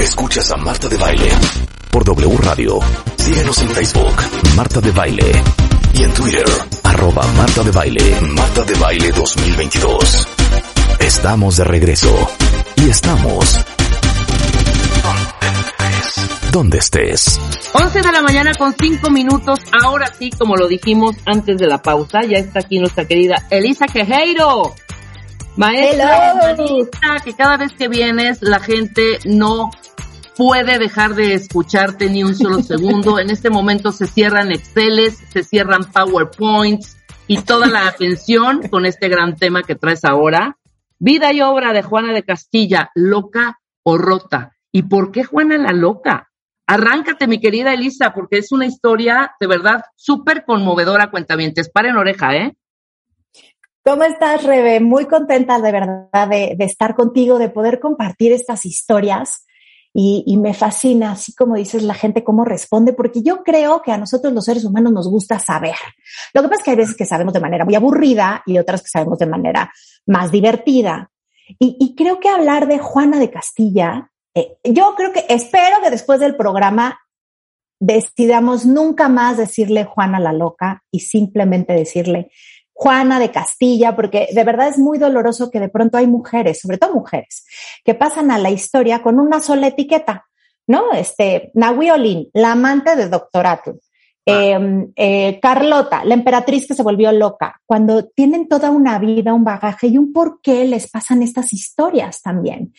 Escuchas a Marta de Baile por W Radio. Síguenos en Facebook, Marta de Baile. Y en Twitter, arroba Marta de Baile, Marta de Baile 2022. Estamos de regreso. Y estamos... Donde estés. 11 de la mañana con 5 minutos. Ahora sí, como lo dijimos antes de la pausa, ya está aquí nuestra querida Elisa Quejeiro. Maestra, humanista, que cada vez que vienes la gente no puede dejar de escucharte ni un solo segundo. En este momento se cierran Exceles, se cierran PowerPoints y toda la atención con este gran tema que traes ahora. Vida y obra de Juana de Castilla, loca o rota. ¿Y por qué Juana la loca? Arráncate, mi querida Elisa, porque es una historia de verdad súper conmovedora, cuentavientes. Paren oreja, ¿eh? ¿Cómo estás, Rebe? Muy contenta de verdad de, estar contigo, de poder compartir estas historias. Y, me fascina, así como dices, la gente cómo responde, porque yo creo que a nosotros los seres humanos nos gusta saber. Lo que pasa es que hay veces que sabemos de manera muy aburrida y otras que sabemos de manera más divertida. Y, y creo que hablar de Juana de Castilla eh, yo creo que espero que después del programa decidamos nunca más decirle Juana la loca y simplemente decirle Juana de Castilla, porque de verdad es muy doloroso que de pronto hay mujeres, sobre todo mujeres, que pasan a la historia con una sola etiqueta, ¿no? Este, Nahui la amante de Doctor Atle. Eh, eh, Carlota, la emperatriz que se volvió loca, cuando tienen toda una vida, un bagaje y un por qué les pasan estas historias también.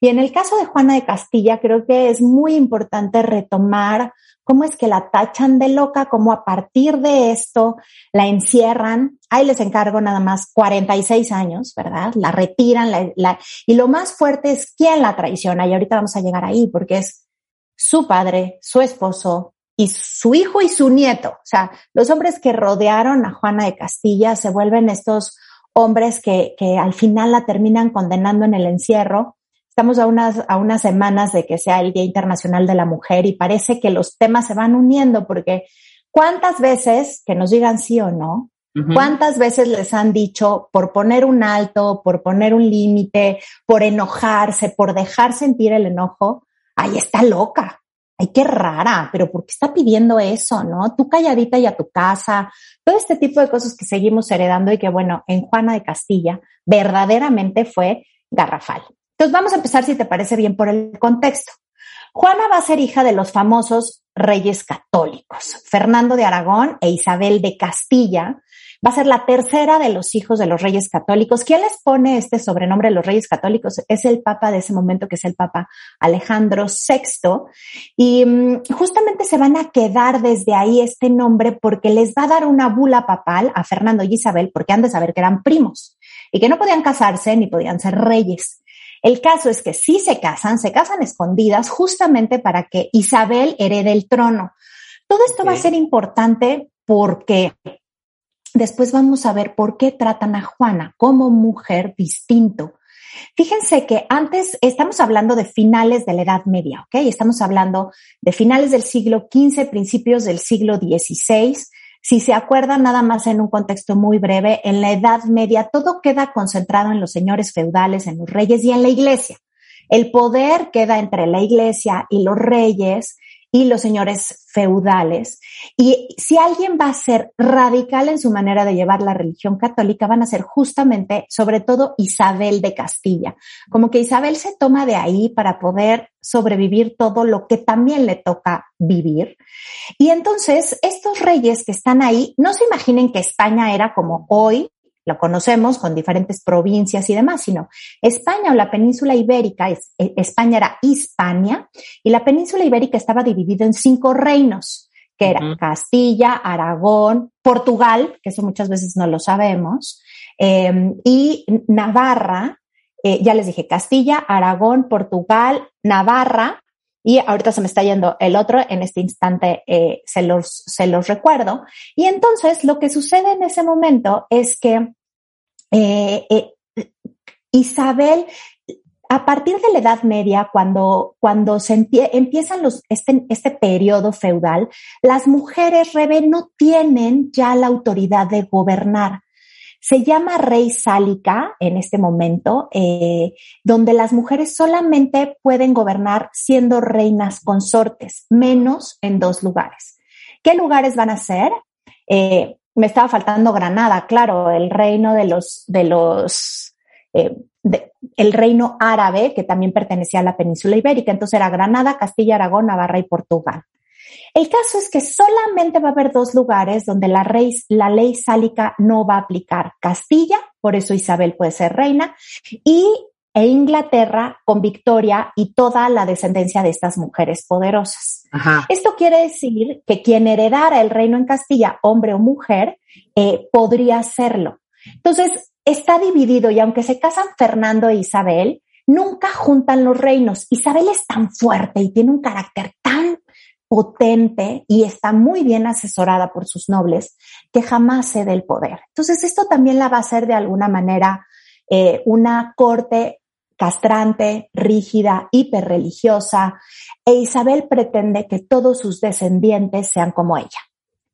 Y en el caso de Juana de Castilla, creo que es muy importante retomar cómo es que la tachan de loca, cómo a partir de esto la encierran. Ahí les encargo nada más 46 años, ¿verdad? La retiran la, la, y lo más fuerte es quién la traiciona. Y ahorita vamos a llegar ahí porque es su padre, su esposo y su hijo y su nieto. O sea, los hombres que rodearon a Juana de Castilla se vuelven estos hombres que, que al final la terminan condenando en el encierro Estamos a unas, a unas semanas de que sea el Día Internacional de la Mujer y parece que los temas se van uniendo porque cuántas veces, que nos digan sí o no, cuántas veces les han dicho por poner un alto, por poner un límite, por enojarse, por dejar sentir el enojo, ahí está loca. Ay, qué rara, pero ¿por qué está pidiendo eso, no? Tú calladita y a tu casa, todo este tipo de cosas que seguimos heredando y que, bueno, en Juana de Castilla verdaderamente fue garrafal. Entonces vamos a empezar, si te parece bien, por el contexto. Juana va a ser hija de los famosos reyes católicos, Fernando de Aragón e Isabel de Castilla. Va a ser la tercera de los hijos de los reyes católicos. ¿Quién les pone este sobrenombre de los reyes católicos? Es el papa de ese momento, que es el papa Alejandro VI. Y mm, justamente se van a quedar desde ahí este nombre porque les va a dar una bula papal a Fernando y Isabel, porque han de saber que eran primos y que no podían casarse ni podían ser reyes. El caso es que si se casan, se casan escondidas justamente para que Isabel herede el trono. Todo esto va a ser importante porque después vamos a ver por qué tratan a Juana como mujer distinto. Fíjense que antes estamos hablando de finales de la Edad Media, ¿ok? Estamos hablando de finales del siglo XV, principios del siglo XVI, si se acuerdan nada más en un contexto muy breve, en la Edad Media todo queda concentrado en los señores feudales, en los reyes y en la iglesia. El poder queda entre la iglesia y los reyes y los señores feudales. Y si alguien va a ser radical en su manera de llevar la religión católica, van a ser justamente, sobre todo, Isabel de Castilla. Como que Isabel se toma de ahí para poder sobrevivir todo lo que también le toca vivir. Y entonces, estos reyes que están ahí, no se imaginen que España era como hoy, lo conocemos con diferentes provincias y demás, sino España o la península ibérica, eh, España era Hispania y la península ibérica estaba dividida en cinco reinos, que eran Castilla, Aragón, Portugal, que eso muchas veces no lo sabemos, em, y Navarra, eh, ya les dije, Castilla, Aragón, Portugal, Navarra, y ahorita se me está yendo el otro, en este instante eh, se, los, se los recuerdo. Y entonces lo que sucede en ese momento es que eh, eh, Isabel, a partir de la Edad Media, cuando, cuando se empiezan los, este, este periodo feudal, las mujeres, Rebe, no tienen ya la autoridad de gobernar. Se llama Rey Sálica en este momento, eh, donde las mujeres solamente pueden gobernar siendo reinas consortes, menos en dos lugares. ¿Qué lugares van a ser? Eh, me estaba faltando Granada, claro, el reino de los, de los, eh, el reino árabe, que también pertenecía a la península ibérica. Entonces era Granada, Castilla, Aragón, Navarra y Portugal. El caso es que solamente va a haber dos lugares donde la, la ley sálica no va a aplicar. Castilla, por eso Isabel puede ser reina, y e Inglaterra con Victoria y toda la descendencia de estas mujeres poderosas. Esto quiere decir que quien heredara el reino en Castilla, hombre o mujer, eh, podría hacerlo. Entonces, está dividido y aunque se casan Fernando e Isabel, nunca juntan los reinos. Isabel es tan fuerte y tiene un carácter tan potente y está muy bien asesorada por sus nobles que jamás cede el poder. Entonces, esto también la va a hacer de alguna manera eh, una corte castrante, rígida, hiperreligiosa, e Isabel pretende que todos sus descendientes sean como ella.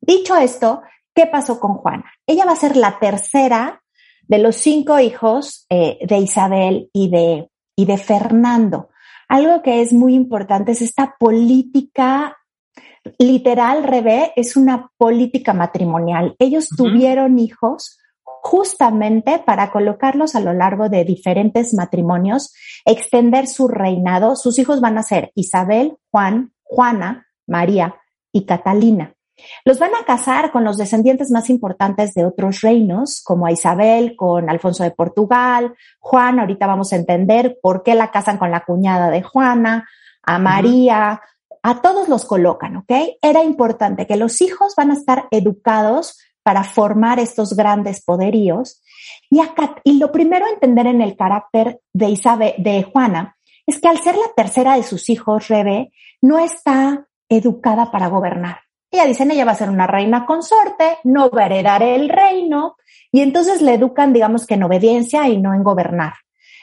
Dicho esto, ¿qué pasó con Juana? Ella va a ser la tercera de los cinco hijos eh, de Isabel y de, y de Fernando. Algo que es muy importante es esta política literal, Rebe, es una política matrimonial. Ellos tuvieron hijos justamente para colocarlos a lo largo de diferentes matrimonios, extender su reinado. Sus hijos van a ser Isabel, Juan, Juana, María y Catalina. Los van a casar con los descendientes más importantes de otros reinos, como a Isabel con Alfonso de Portugal, Juan, ahorita vamos a entender por qué la casan con la cuñada de Juana, a María, a todos los colocan, ¿ok? Era importante que los hijos van a estar educados para formar estos grandes poderíos. Y, acá, y lo primero a entender en el carácter de Isabel, de Juana, es que al ser la tercera de sus hijos, Rebe, no está educada para gobernar. Ella dicen, ella va a ser una reina consorte, no va a heredar el reino, y entonces le educan, digamos que en obediencia y no en gobernar.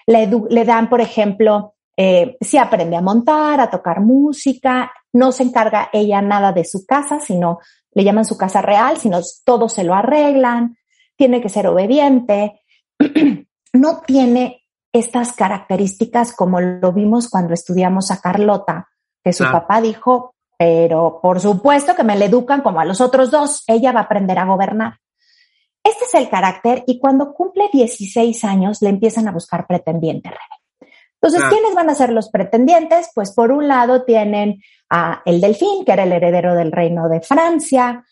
Le, le dan, por ejemplo, eh, si aprende a montar, a tocar música, no se encarga ella nada de su casa, sino le llaman su casa real, sino todo se lo arreglan, tiene que ser obediente, no tiene estas características como lo vimos cuando estudiamos a Carlota, que su papá dijo, pero por supuesto que me le educan como a los otros dos, ella va a aprender a gobernar. Este es el carácter y cuando cumple 16 años le empiezan a buscar pretendiente, entonces, ¿quiénes van a ser los pretendientes? Pues por un lado tienen a el Delfín, que era el heredero del reino de Francia.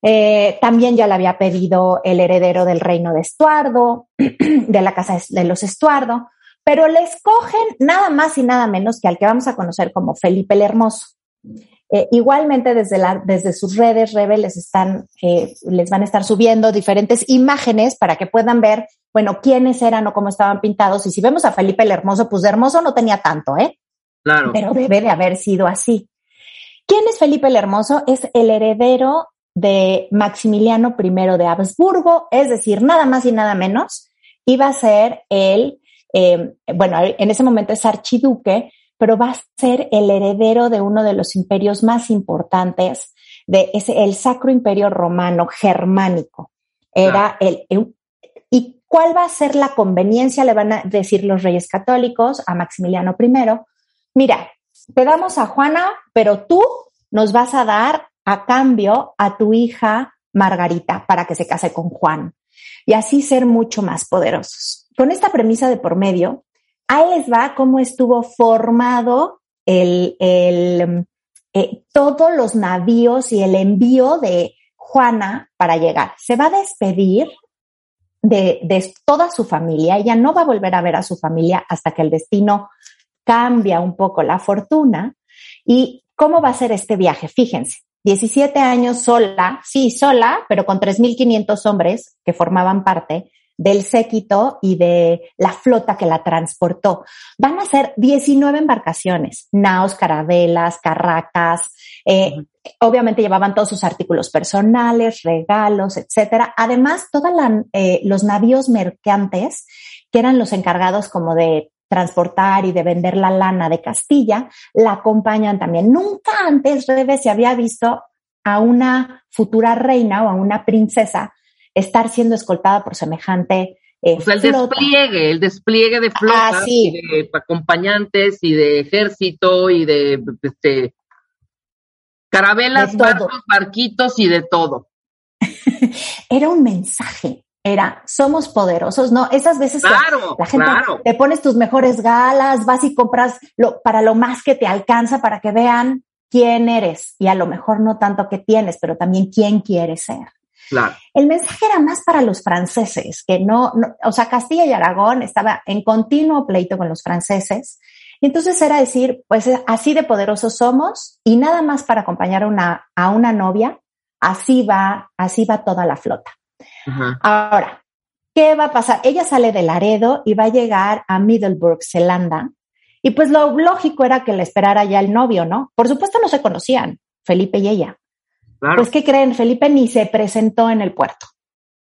Eh, también ya le había pedido el heredero del reino de Estuardo, de la casa de los Estuardo, pero le escogen nada más y nada menos que al que vamos a conocer como Felipe el Hermoso. Eh, igualmente desde, la, desde sus redes, rebeldes están, eh, les van a estar subiendo diferentes imágenes para que puedan ver, bueno, quiénes eran o cómo estaban pintados. Y si vemos a Felipe el Hermoso, pues de hermoso no tenía tanto, ¿eh? Claro. Pero debe de haber sido así. ¿Quién es Felipe el Hermoso? Es el heredero de Maximiliano I de Habsburgo, es decir, nada más y nada menos, iba a ser el, eh, bueno, en ese momento es archiduque pero va a ser el heredero de uno de los imperios más importantes, de ese, el Sacro Imperio Romano Germánico. Era el, ¿Y cuál va a ser la conveniencia? Le van a decir los reyes católicos a Maximiliano I. Mira, te damos a Juana, pero tú nos vas a dar a cambio a tu hija Margarita para que se case con Juan y así ser mucho más poderosos. Con esta premisa de por medio, Ahí les va cómo estuvo formado el, el eh, todos los navíos y el envío de Juana para llegar. Se va a despedir de, de, toda su familia. Ella no va a volver a ver a su familia hasta que el destino cambia un poco la fortuna. ¿Y cómo va a ser este viaje? Fíjense, 17 años sola, sí, sola, pero con 3.500 hombres que formaban parte del séquito y de la flota que la transportó. Van a ser 19 embarcaciones, naos, carabelas, carracas, eh, obviamente llevaban todos sus artículos personales, regalos, etcétera. Además, todos eh, los navíos mercantes, que eran los encargados como de transportar y de vender la lana de Castilla, la acompañan también. Nunca antes, Rebe, se había visto a una futura reina o a una princesa estar siendo escoltada por semejante eh, o sea, el despliegue, el despliegue de flotas, ah, y de acompañantes y de ejército y de este, carabelas, barcos, barquitos y de todo. Era un mensaje, era somos poderosos, ¿no? Esas veces claro, la gente te pones tus mejores galas, vas y compras lo, para lo más que te alcanza para que vean quién eres y a lo mejor no tanto que tienes, pero también quién quieres ser. Claro. El mensaje era más para los franceses, que no, o sea, Castilla y Aragón estaba en continuo pleito con los franceses. Y entonces era decir, pues así de poderosos somos y nada más para acompañar a una, a una novia, así va, así va toda la flota. Ahora, ¿qué va a pasar? Ella sale de Laredo y va a llegar a Middleburg, Zelanda, y pues lo lógico era que le esperara ya el novio, ¿no? Por supuesto no se conocían, Felipe y ella. Pues, ¿qué creen? Felipe ni se presentó en el puerto.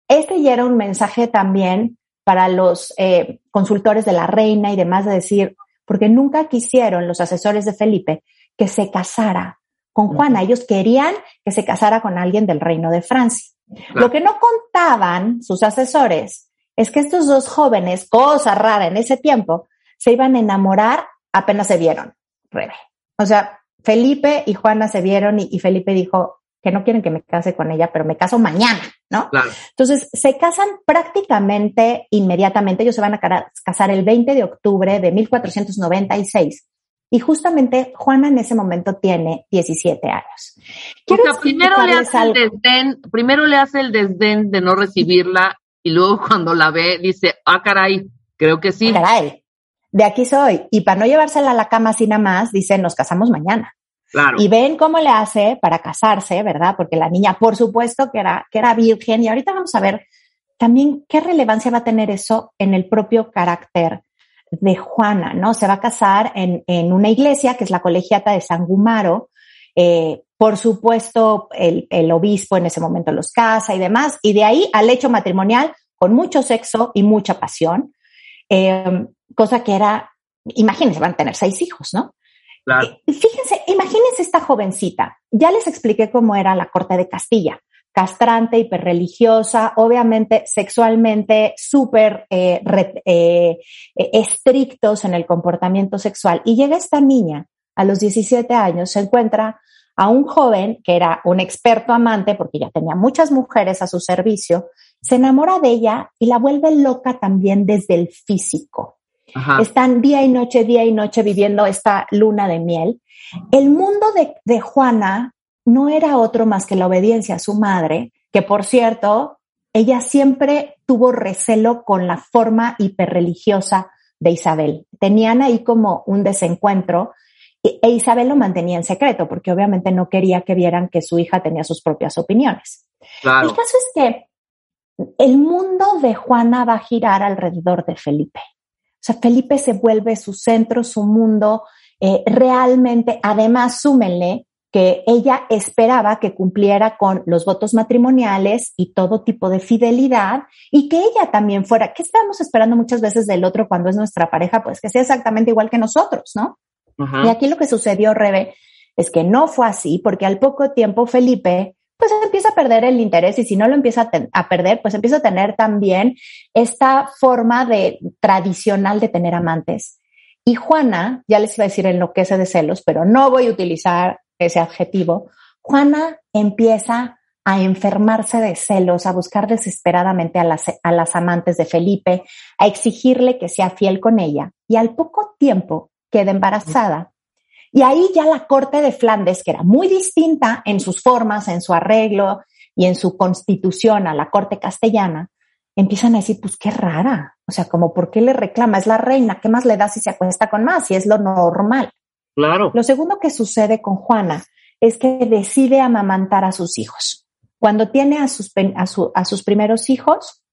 Este ya era un mensaje también para los eh, consultores de la reina y demás de decir, porque nunca quisieron los asesores de Felipe que se casara con Juana. Ellos querían que se casara con alguien del reino de Francia. Lo que no contaban sus asesores es que estos dos jóvenes, cosa rara en ese tiempo, se iban a enamorar apenas se vieron, Rebe. O sea, Felipe y Juana se vieron y, Felipe dijo que no quieren que me case con ella, pero me caso mañana, ¿no? Entonces, se casan prácticamente inmediatamente. Ellos se van a casar el 20 de octubre de 1496. Y justamente Juana en ese momento tiene 17 años. primero le hace el desdén, primero le hace el desdén de no recibirla y luego cuando la ve dice, ah, caray, creo que sí. Ah, caray, de aquí soy. Y para no llevársela a la cama así nada más, dice, nos casamos mañana. Y ven cómo le hace para casarse, ¿verdad? Porque la niña, por supuesto, que era, que era virgen. Y ahorita vamos a ver también qué relevancia va a tener eso en el propio carácter de Juana, ¿no? Se va a casar en, en una iglesia que es la colegiata de San Gumaro. Eh, por supuesto, el, el obispo en ese momento los casa y demás. Y de ahí al hecho matrimonial con mucho sexo y mucha pasión. Eh, cosa que era, imagínense, van a tener seis hijos, ¿no? Fíjense, imagínense esta jovencita. Ya les expliqué cómo era la corte de Castilla. Castrante, hiperreligiosa, obviamente sexualmente súper eh, eh, estrictos en el comportamiento sexual. Y llega esta niña a los 17 años, se encuentra a un joven que era un experto amante, porque ya tenía muchas mujeres a su servicio, se enamora de ella y la vuelve loca también desde el físico. Están día y noche, día y noche viviendo esta luna de miel. El mundo de, de Juana no era otro más que la obediencia a su madre, que por cierto, ella siempre tuvo recelo con la forma hiperreligiosa de Isabel. Tenían ahí como un desencuentro e Isabel lo mantenía en secreto porque obviamente no quería que vieran que su hija tenía sus propias opiniones. Claro. El caso es que el mundo de Juana va a girar alrededor de Felipe. O sea, Felipe se vuelve su centro, su mundo. Eh, realmente, además, súmenle que ella esperaba que cumpliera con los votos matrimoniales y todo tipo de fidelidad y que ella también fuera, ¿qué estamos esperando muchas veces del otro cuando es nuestra pareja? Pues que sea exactamente igual que nosotros, ¿no? Y aquí lo que sucedió, Rebe, es que no fue así, porque al poco tiempo Felipe pues empieza a perder el interés y si no lo empieza a, perder, pues empieza a tener también esta forma de tradicional de tener amantes. Y Juana, ya les iba a decir enloquece de celos, pero no voy a utilizar ese adjetivo. Juana empieza a enfermarse de celos, a buscar desesperadamente a las, a las amantes de Felipe, a exigirle que sea fiel con ella. Y al poco tiempo queda embarazada y ahí ya la corte de Flandes, que era muy distinta en sus formas, en su arreglo y en su constitución a la corte castellana, empiezan a decir, pues qué rara. O sea, como, ¿por qué le reclama? Es la reina, ¿qué más le da si se acuesta con más? Si es lo normal. Claro. Lo segundo que sucede con Juana es que decide amamantar a sus hijos. Cuando tiene a sus, a, a sus primeros hijos,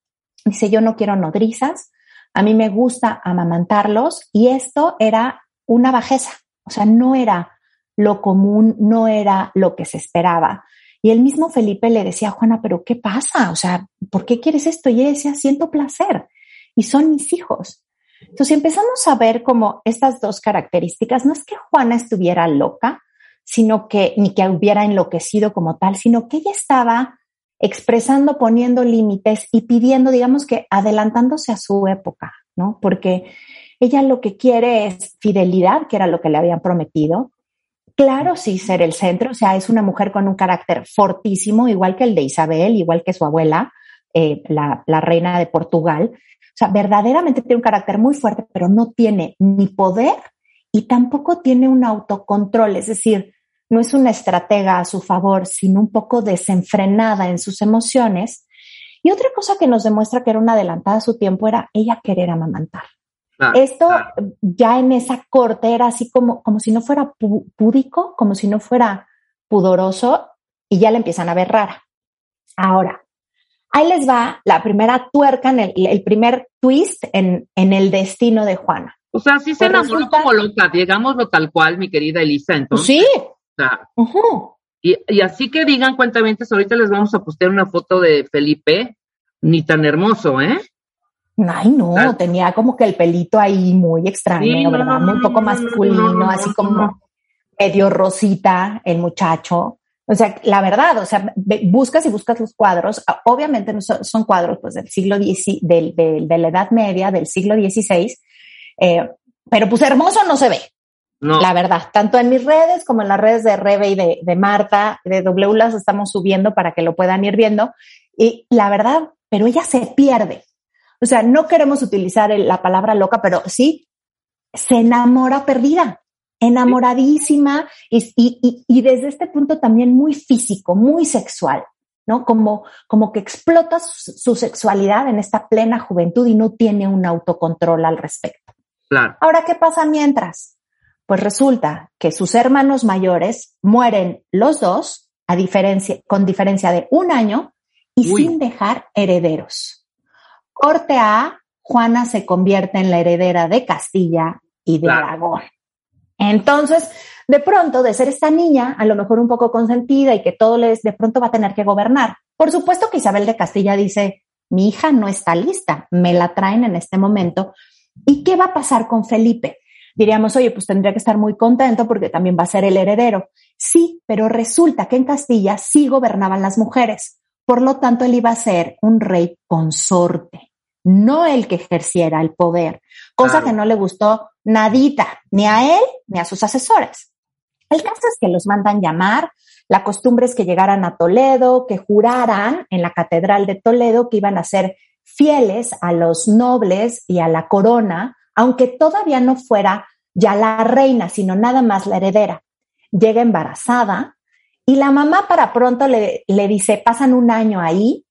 Dice, yo no quiero nodrizas, a mí me gusta amamantarlos y esto era una bajeza, o sea, no era lo común, no era lo que se esperaba. Y el mismo Felipe le decía Juana, pero ¿qué pasa? O sea, ¿por qué quieres esto? Y ella decía, siento placer y son mis hijos. Entonces empezamos a ver como estas dos características, no es que Juana estuviera loca, sino que ni que hubiera enloquecido como tal, sino que ella estaba expresando, poniendo límites y pidiendo, digamos que adelantándose a su época, ¿no? Porque ella lo que quiere es fidelidad, que era lo que le habían prometido. Claro, sí, ser el centro, o sea, es una mujer con un carácter fortísimo, igual que el de Isabel, igual que su abuela, eh, la, la reina de Portugal. O sea, verdaderamente tiene un carácter muy fuerte, pero no tiene ni poder y tampoco tiene un autocontrol, es decir, no es una estratega a su favor, sino un poco desenfrenada en sus emociones. Y otra cosa que nos demuestra que era una adelantada a su tiempo era ella querer amamantar. Esto ya en esa corte era así como, como si no fuera púdico, como si no fuera pudoroso, y ya le empiezan a ver rara. Ahora, ahí les va la primera tuerca, en el, primer twist en, en, el destino de Juana. O sea, sí se pues enamoró como loca, digámoslo tal cual, mi querida Elisa, entonces. Sí, y, así que digan cuentamente, ahorita les vamos a postear una foto de Felipe, ni tan hermoso, ¿eh? Ay, no, tenía como que el pelito ahí muy extraño, ¿verdad? muy poco masculino, así como medio rosita el muchacho. O sea, la verdad, o sea, buscas y buscas los cuadros, ah, obviamente son, cuadros pues del siglo X, del, de la Edad Media, del siglo XVI, eh, pero pues hermoso no se ve, la verdad, tanto en mis redes como en las redes de Rebe y de, de Marta, de W las estamos subiendo para que lo puedan ir viendo. Y la verdad, pero ella se pierde. O sea, no queremos utilizar la palabra loca, pero sí se enamora perdida, enamoradísima y, y, y, desde este punto también muy físico, muy sexual, ¿no? Como, como que explota su, sexualidad en esta plena juventud y no tiene un autocontrol al respecto. Claro. Ahora, ¿qué pasa mientras? Pues resulta que sus hermanos mayores mueren los dos a diferencia, con diferencia de un año y sin dejar herederos. Corte A, Juana se convierte en la heredera de Castilla y de Aragón. Entonces, de pronto, de ser esta niña, a lo mejor un poco consentida y que todo les de pronto va a tener que gobernar. Por supuesto que Isabel de Castilla dice, mi hija no está lista, me la traen en este momento. ¿Y qué va a pasar con Felipe? diríamos, oye, pues tendría que estar muy contento porque también va a ser el heredero. Sí, pero resulta que en Castilla sí gobernaban las mujeres. Por lo tanto, él iba a ser un rey consorte, no el que ejerciera el poder, cosa que no le gustó nadita, ni a él ni a sus asesores. El caso es que los mandan llamar, la costumbre es que llegaran a Toledo, que juraran en la Catedral de Toledo que iban a ser fieles a los nobles y a la corona, aunque todavía no fuera ya la reina, sino nada más la heredera. Llega embarazada y la mamá para pronto le, le dice, pasan un año ahí,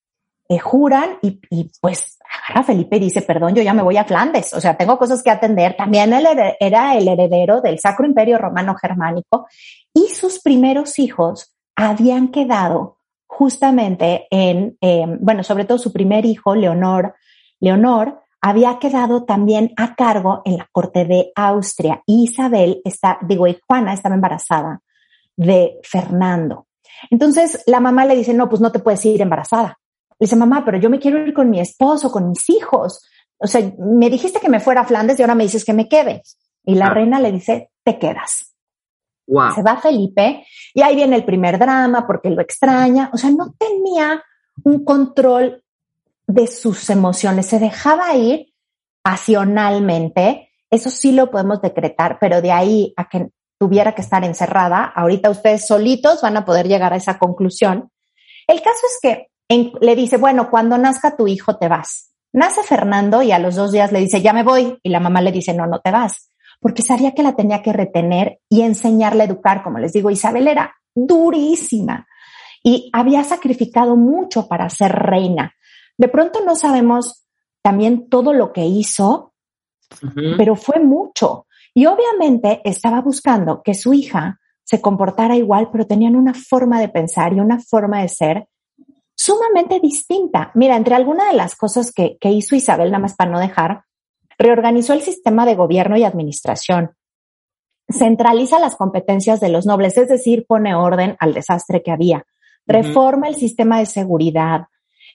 eh, juran y, y, pues agarra Felipe y dice, perdón, yo ya me voy a Flandes, o sea, tengo cosas que atender. También él era el heredero del Sacro Imperio Romano Germánico y sus primeros hijos habían quedado justamente en, eh, bueno, sobre todo su primer hijo, Leonor, Leonor, había quedado también a cargo en la corte de Austria. Isabel está, digo, y Juana estaba embarazada de Fernando. Entonces la mamá le dice, no, pues no te puedes ir embarazada. Le dice, mamá, pero yo me quiero ir con mi esposo, con mis hijos. O sea, me dijiste que me fuera a Flandes y ahora me dices que me quede. Y la ah. reina le dice, te quedas. Se va Felipe y ahí viene el primer drama porque lo extraña. O sea, no tenía un control de sus emociones, se dejaba ir pasionalmente, eso sí lo podemos decretar, pero de ahí a que tuviera que estar encerrada, ahorita ustedes solitos van a poder llegar a esa conclusión. El caso es que le dice, bueno, cuando nazca tu hijo te vas. Nace Fernando y a los dos días le dice, ya me voy. Y la mamá le dice, no, no te vas. Porque sabía que la tenía que retener y enseñarle a educar. Como les digo, Isabel era durísima y había sacrificado mucho para ser reina. De pronto no sabemos también todo lo que hizo, pero fue mucho. Y obviamente estaba buscando que su hija se comportara igual, pero tenían una forma de pensar y una forma de ser. Sumamente distinta. Mira, entre algunas de las cosas que, que hizo Isabel, nada más para no dejar, reorganizó el sistema de gobierno y administración, centraliza las competencias de los nobles, es decir, pone orden al desastre que había, reforma el sistema de seguridad,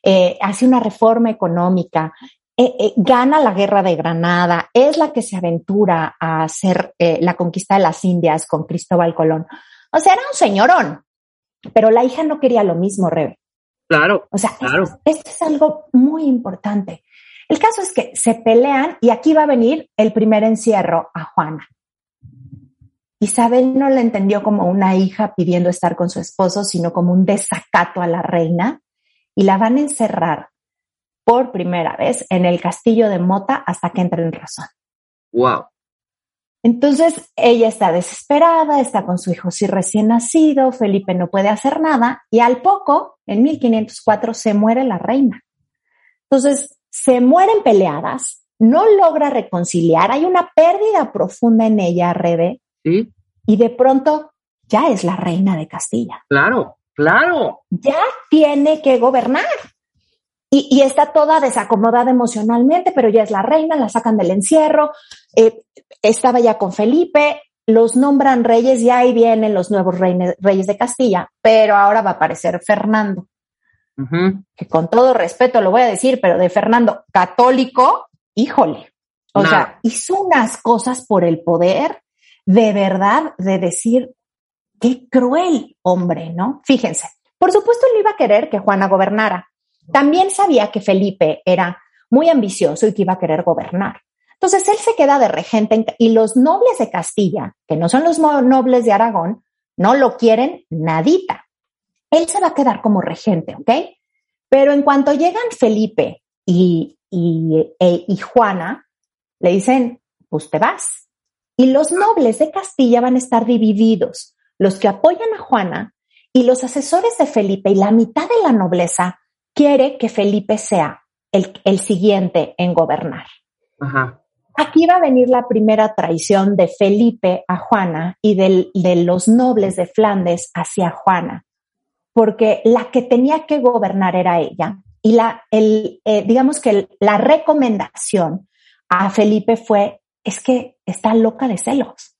eh, hace una reforma económica, eh, eh, gana la guerra de Granada, es la que se aventura a hacer la conquista de las Indias con Cristóbal Colón. O sea, era un señorón, pero la hija no quería lo mismo, Rebe. Claro. O sea, claro. esto es algo muy importante. El caso es que se pelean y aquí va a venir el primer encierro a Juana. Isabel no la entendió como una hija pidiendo estar con su esposo, sino como un desacato a la reina y la van a encerrar por primera vez en el castillo de Mota hasta que entre en razón. Wow. Entonces ella está desesperada, está con su hijo sí recién nacido, Felipe no puede hacer nada y al poco, en 1504, se muere la reina. Entonces se mueren peleadas, no logra reconciliar, hay una pérdida profunda en ella, Rebe, y de pronto ya es la reina de Castilla. Claro, claro. Ya tiene que gobernar. Y, está toda desacomodada emocionalmente, pero ya es la reina, la sacan del encierro, eh, estaba ya con Felipe, los nombran reyes y ahí vienen los nuevos reyes de Castilla, pero ahora va a aparecer Fernando. Que con todo respeto lo voy a decir, pero de Fernando católico, híjole. O sea, hizo unas cosas por el poder de verdad de decir, qué cruel hombre, ¿no? Fíjense, por supuesto él iba a querer que Juana gobernara. También sabía que Felipe era muy ambicioso y que iba a querer gobernar. Entonces él se queda de regente y los nobles de Castilla, que no son los nobles de Aragón, no lo quieren nadita. Él se va a quedar como regente, ¿ok? Pero en cuanto llegan Felipe y, y, e, y Juana, le dicen, pues te vas, y los nobles de Castilla van a estar divididos, los que apoyan a Juana y los asesores de Felipe y la mitad de la nobleza quiere que Felipe sea el, siguiente en gobernar. Aquí va a venir la primera traición de Felipe a Juana y de los nobles de Flandes hacia Juana, porque la que tenía que gobernar era ella. Y la, el, eh, digamos que la recomendación a Felipe fue es que está loca de celos.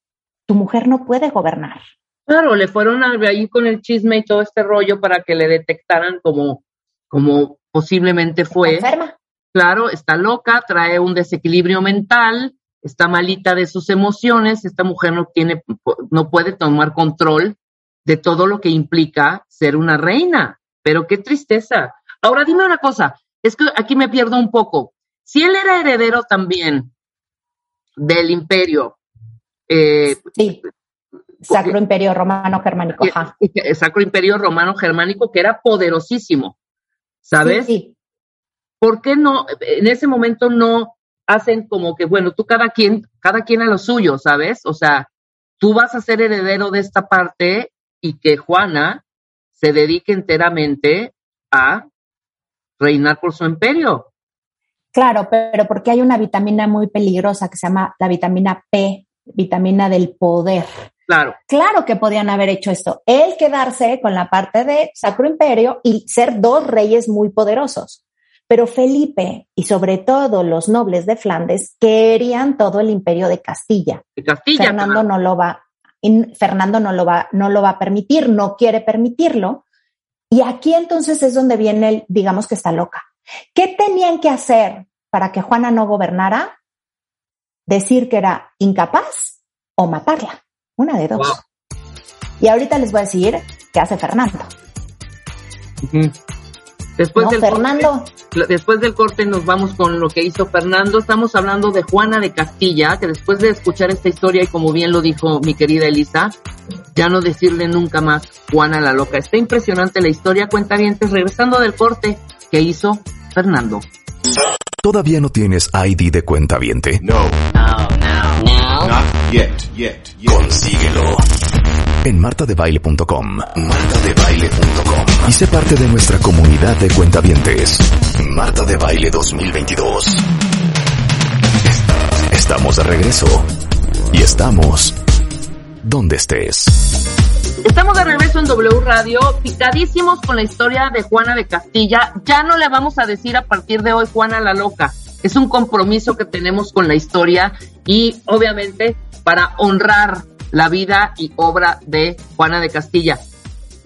Tu mujer no puede gobernar. Claro, le fueron ahí con el chisme y todo este rollo para que le detectaran como, como posiblemente fue. enferma. Claro, está loca, trae un desequilibrio mental, está malita de sus emociones, esta mujer no tiene, no puede tomar control de todo lo que implica ser una reina. Pero qué tristeza. Ahora dime una cosa, es que aquí me pierdo un poco. Si él era heredero también del imperio. Eh, sí. Sacro Imperio Romano Germánico. Sacro Imperio Romano Germánico, que era poderosísimo. ¿Sabes? Sí, ¿Por qué no, en ese momento no hacen como que, bueno, tú cada quien, cada quien a lo suyo, ¿sabes? O sea, tú vas a ser heredero de esta parte y que Juana se dedique enteramente a reinar por su imperio. Claro, pero porque hay una vitamina muy peligrosa que se llama la vitamina P, vitamina del poder. Claro. Claro que podían haber hecho esto. Él quedarse con la parte de Sacro Imperio y ser dos reyes muy poderosos. Pero Felipe y sobre todo los nobles de Flandes querían todo el imperio de Castilla. De Castilla. Fernando no lo va, Fernando no lo va, no lo va a permitir, no quiere permitirlo. Y aquí entonces es donde viene el, digamos que está loca. ¿Qué tenían que hacer para que Juana no gobernara? Decir que era incapaz o matarla. Una de dos. Y ahorita les voy a decir qué hace Fernando. Después del Fernando. Corte, después del corte nos vamos con lo que hizo Fernando. Estamos hablando de Juana de Castilla, que después de escuchar esta historia, y como bien lo dijo mi querida Elisa, ya no decirle nunca más Juana la loca. Está impresionante la historia, cuenta bien, regresando del corte que hizo Fernando. ¿Todavía no tienes ID de cuenta viente? No. No, no, no. Not yet, yet, yet. Consíguelo. En martadebaile.com. Martadebaile.com. Y sé parte de nuestra comunidad de cuentavientes. Marta de Baile 2022. Estamos de regreso. Y estamos donde estés. Estamos de regreso en W Radio, picadísimos con la historia de Juana de Castilla. Ya no le vamos a decir a partir de hoy Juana la Loca. Es un compromiso que tenemos con la historia y obviamente para honrar la vida y obra de Juana de Castilla.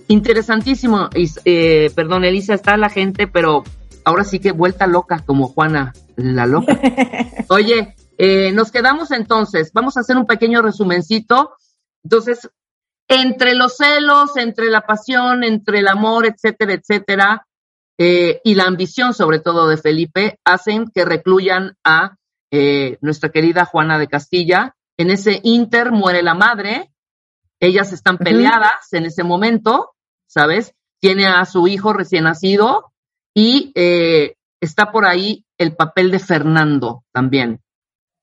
Interesantísimo, eh, perdón Elisa, está la gente, pero ahora sí que vuelta loca como Juana la Loca. Oye, eh, nos quedamos entonces, vamos a hacer un pequeño resumencito. Entonces, entre los celos, entre la pasión, entre el amor, etcétera, etcétera, eh, y la ambición sobre todo de Felipe, hacen que recluyan a eh, nuestra querida Juana de Castilla. En ese inter muere la madre, ellas están peleadas en ese momento, ¿sabes? Tiene a su hijo recién nacido y eh, está por ahí el papel de Fernando también.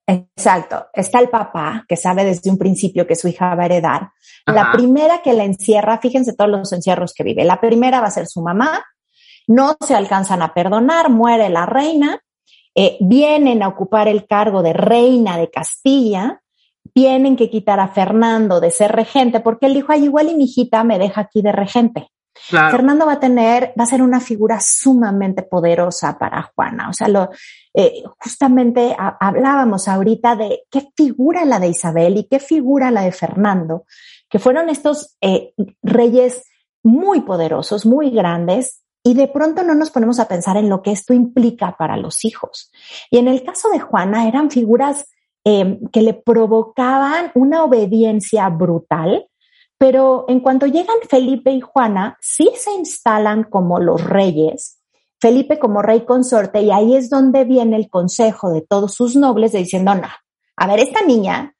Exacto. Está el papá, que sabe desde un principio que su hija va a heredar. La primera que la encierra, fíjense todos los encierros que vive. La primera va a ser su mamá. No se alcanzan a perdonar, muere la reina. Eh, vienen a ocupar el cargo de reina de Castilla. Tienen que quitar a Fernando de ser regente, porque él dijo, ay, igual y mi hijita me deja aquí de regente. Fernando va a tener, va a ser una figura sumamente poderosa para Juana. O sea, lo, eh, justamente hablábamos ahorita de qué figura la de Isabel y qué figura la de Fernando, que fueron estos eh, reyes muy poderosos, muy grandes, y de pronto no nos ponemos a pensar en lo que esto implica para los hijos. Y en el caso de Juana eran figuras eh, que le provocaban una obediencia brutal, pero en cuanto llegan Felipe y Juana, sí se instalan como los reyes, Felipe como rey consorte, y ahí es donde viene el consejo de todos sus nobles de diciendo, no, a ver, esta niña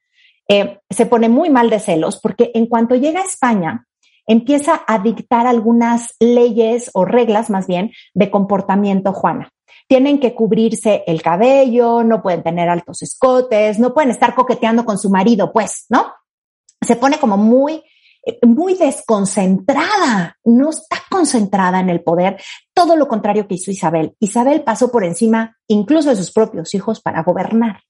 eh, se pone muy mal de celos porque en cuanto llega a España, empieza a dictar algunas leyes o reglas más bien de comportamiento Juana. Tienen que cubrirse el cabello, no pueden tener altos escotes, no pueden estar coqueteando con su marido, pues, ¿no? Se pone como muy muy desconcentrada, no está concentrada en el poder, todo lo contrario que hizo Isabel. Isabel pasó por encima incluso de sus propios hijos para gobernar.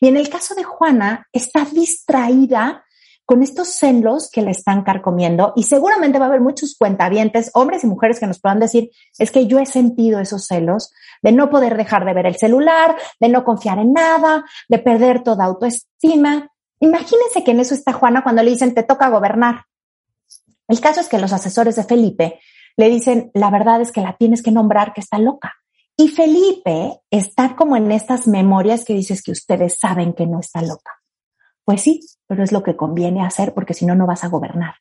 Y en el caso de Juana, está distraída con estos celos que le están carcomiendo y seguramente va a haber muchos cuentavientes, hombres y mujeres que nos puedan decir, es que yo he sentido esos celos de no poder dejar de ver el celular, de no confiar en nada, de perder toda autoestima. Imagínense que en eso está Juana cuando le dicen, te toca gobernar. El caso es que los asesores de Felipe le dicen, la verdad es que la tienes que nombrar que está loca. Y Felipe está como en estas memorias que dices que ustedes saben que no está loca. Pues sí, pero es lo que conviene hacer porque si no, no vas a gobernar.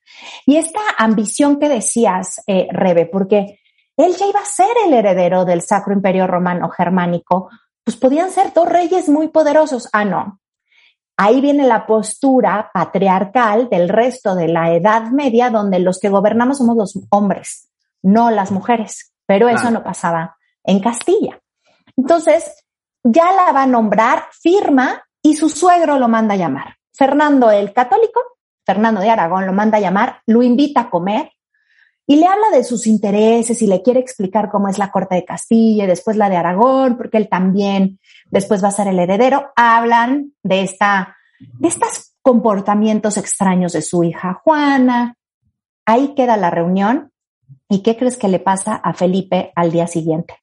Y esta ambición que decías, eh, Rebe, porque él ya iba a ser el heredero del Sacro Imperio Romano Germánico, pues podían ser dos reyes muy poderosos. Ah, no, Ahí viene la postura patriarcal del resto de la Edad Media, donde los que gobernamos somos los hombres, no las mujeres. Pero eso no pasaba en Castilla. Entonces, ya la va a nombrar, firma y su suegro lo manda a llamar. Fernando el Católico, Fernando de Aragón lo manda a llamar, lo invita a comer y le habla de sus intereses y le quiere explicar cómo es la corte de Castilla y después la de Aragón, porque él también después va a ser el heredero, hablan de esta, de estos comportamientos extraños de su hija Juana. Ahí queda la reunión. ¿Y qué crees que le pasa a Felipe al día siguiente?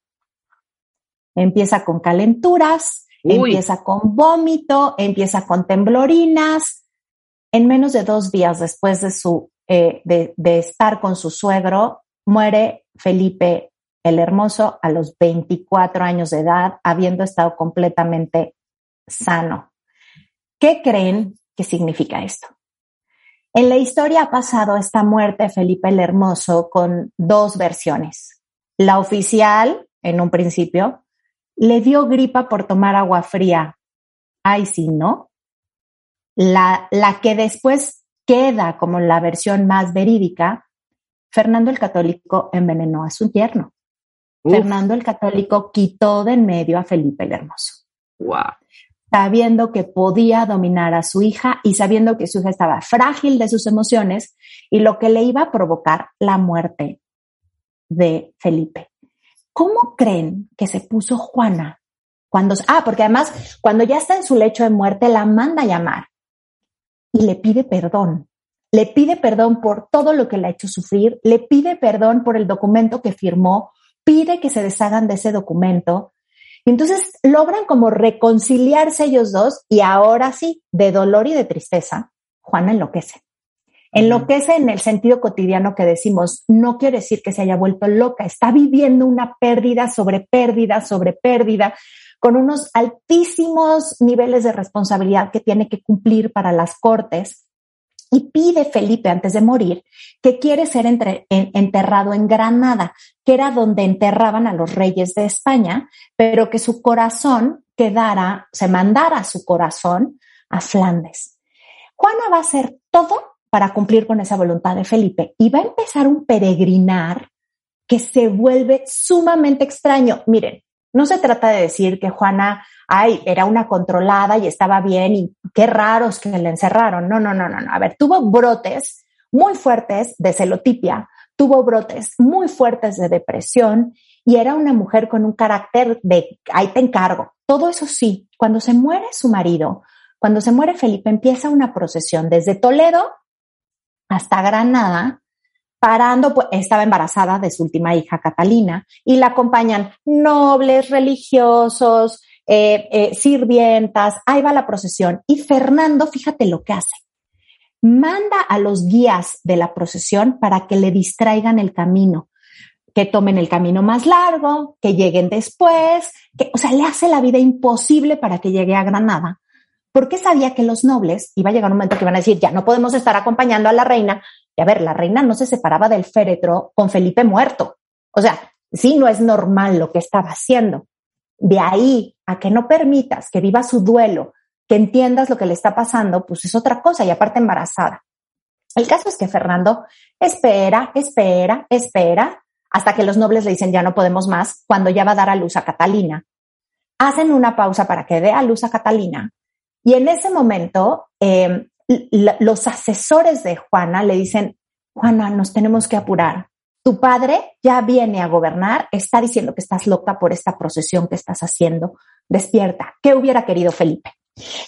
Empieza con calenturas, empieza con vómito, empieza con temblorinas. En menos de dos días después de su eh, de, de estar con su suegro, muere Felipe el Hermoso a los 24 años de edad, habiendo estado completamente sano. ¿Qué creen que significa esto? En la historia ha pasado esta muerte de Felipe el Hermoso con dos versiones. La oficial, en un principio, le dio gripa por tomar agua fría. Ay, sí, ¿no? La, la que después queda como la versión más verídica, Fernando el Católico envenenó a su yerno. Fernando el Católico quitó de en medio a Felipe el Hermoso. Wow. Sabiendo que podía dominar a su hija y sabiendo que su hija estaba frágil de sus emociones y lo que le iba a provocar la muerte de Felipe. ¿Cómo creen que se puso Juana cuando, ah, porque además cuando ya está en su lecho de muerte la manda a llamar y le pide perdón. le pide perdón por todo lo que le ha hecho sufrir, le pide perdón por el documento que firmó, pide que se deshagan de ese documento. Y entonces logran como reconciliarse ellos dos y ahora sí, de dolor y de tristeza, Juana enloquece. Enloquece en el sentido cotidiano que decimos, no quiere decir que se haya vuelto loca, está viviendo una pérdida sobre pérdida sobre pérdida, con unos altísimos niveles de responsabilidad que tiene que cumplir para las cortes. Y pide Felipe antes de morir que quiere ser enterrado en Granada, que era donde enterraban a los reyes de España, pero que su corazón quedara, se mandara su corazón a Flandes. Juana va a hacer todo para cumplir con esa voluntad de Felipe y va a empezar un peregrinar que se vuelve sumamente extraño. Miren, no se trata de decir que Juana, ay, era una controlada y estaba bien y qué raros que le encerraron. No, no, no, no, no. A ver, tuvo brotes muy fuertes de celotipia, tuvo brotes muy fuertes de depresión y era una mujer con un carácter de, ahí te encargo. Todo eso sí, cuando se muere su marido, cuando se muere Felipe, empieza una procesión desde Toledo hasta Granada, parando, pues estaba embarazada de su última hija Catalina y la acompañan nobles, religiosos, eh, eh, sirvientas, ahí va la procesión. Y Fernando, fíjate lo que hace. Manda a los guías de la procesión para que le distraigan el camino, que tomen el camino más largo, que lleguen después, que, o sea, le hace la vida imposible para que llegue a Granada porque sabía que los nobles iba a llegar un momento que iban a decir, ya no podemos estar acompañando a la reina. Y a ver, la reina no se separaba del féretro con Felipe muerto. O sea, sí, no es normal lo que estaba haciendo. De ahí a que no permitas que viva su duelo, que entiendas lo que le está pasando, pues es otra cosa y aparte embarazada. El caso es que Fernando espera, espera, espera, hasta que los nobles le dicen ya no podemos más, cuando ya va a dar a luz a Catalina. Hacen una pausa para que dé a luz a Catalina y en ese momento, em, los asesores de Juana le dicen, Juana, nos tenemos que apurar. Tu padre ya viene a gobernar, está diciendo que estás loca por esta procesión que estás haciendo. Despierta. ¿Qué hubiera querido Felipe?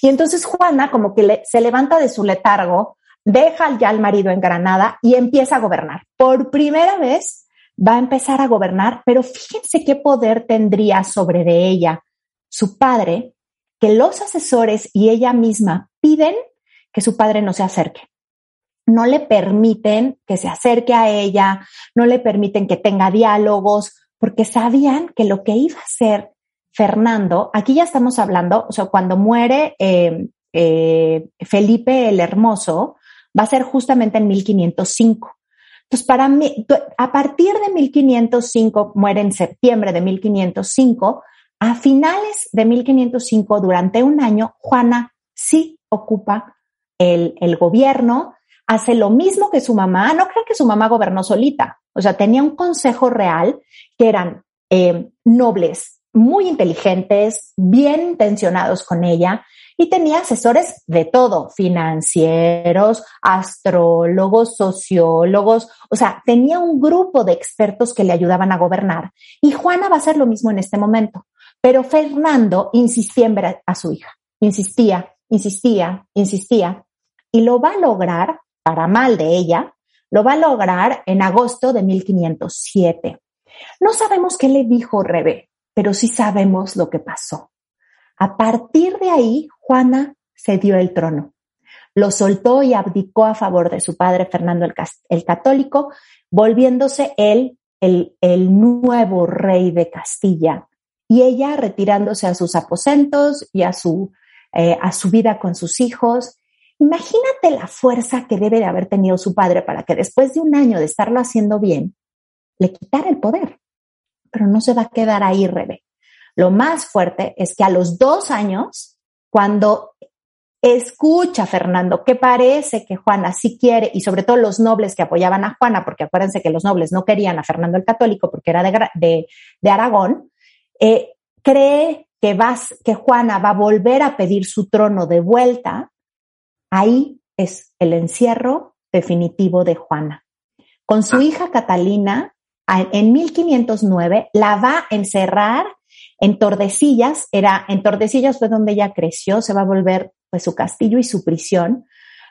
Y entonces Juana como que se levanta de su letargo, deja ya al marido en Granada y empieza a gobernar. Por primera vez va a empezar a gobernar, pero fíjense qué poder tendría sobre de ella su padre, que los asesores y ella misma piden que su padre no se acerque. No le permiten que se acerque a ella, no le permiten que tenga diálogos, porque sabían que lo que iba a hacer Fernando, aquí ya estamos hablando, o sea, cuando muere eh, eh, Felipe el Hermoso, va a ser justamente en 1505. Entonces, para mí, a partir de 1505, muere en septiembre de 1505, a finales de 1505, durante un año, Juana sí ocupa el, gobierno, hace lo mismo que su mamá. No creo que su mamá gobernó solita. O sea, tenía un consejo real que eran eh, nobles, muy inteligentes, bien intencionados con ella y tenía asesores de todo, financieros, astrólogos, sociólogos, o sea, tenía un grupo de expertos que le ayudaban a gobernar. Y Juana va a hacer lo mismo en este momento. Pero Fernando insistía en ver a su hija, insistía, insistía, insistía, y lo va a lograr, para mal de ella, lo va a lograr en agosto de 1507. No sabemos qué le dijo Rebe, pero sí sabemos lo que pasó. A partir de ahí, Juana se dio el trono. Lo soltó y abdicó a favor de su padre Fernando el, Católico, volviéndose él el nuevo rey de Castilla y ella retirándose a sus aposentos y a su, eh, a su vida con sus hijos. Imagínate la fuerza que debe de haber tenido su padre para que después de un año de estarlo haciendo bien, le quitara el poder. Pero no se va a quedar ahí, Rebe. Lo más fuerte es que a los dos años, cuando escucha Fernando que parece que Juana sí quiere, y sobre todo los nobles que apoyaban a Juana, porque acuérdense que los nobles no querían a Fernando el Católico porque era de, de Aragón, eh, cree que, vas, que Juana va a volver a pedir su trono de vuelta, ahí es el encierro definitivo de Juana. Con su ah. hija Catalina, en 1509, la va a encerrar en Tordesillas, era, en Tordesillas fue donde ella creció, se va a volver pues su castillo y su prisión,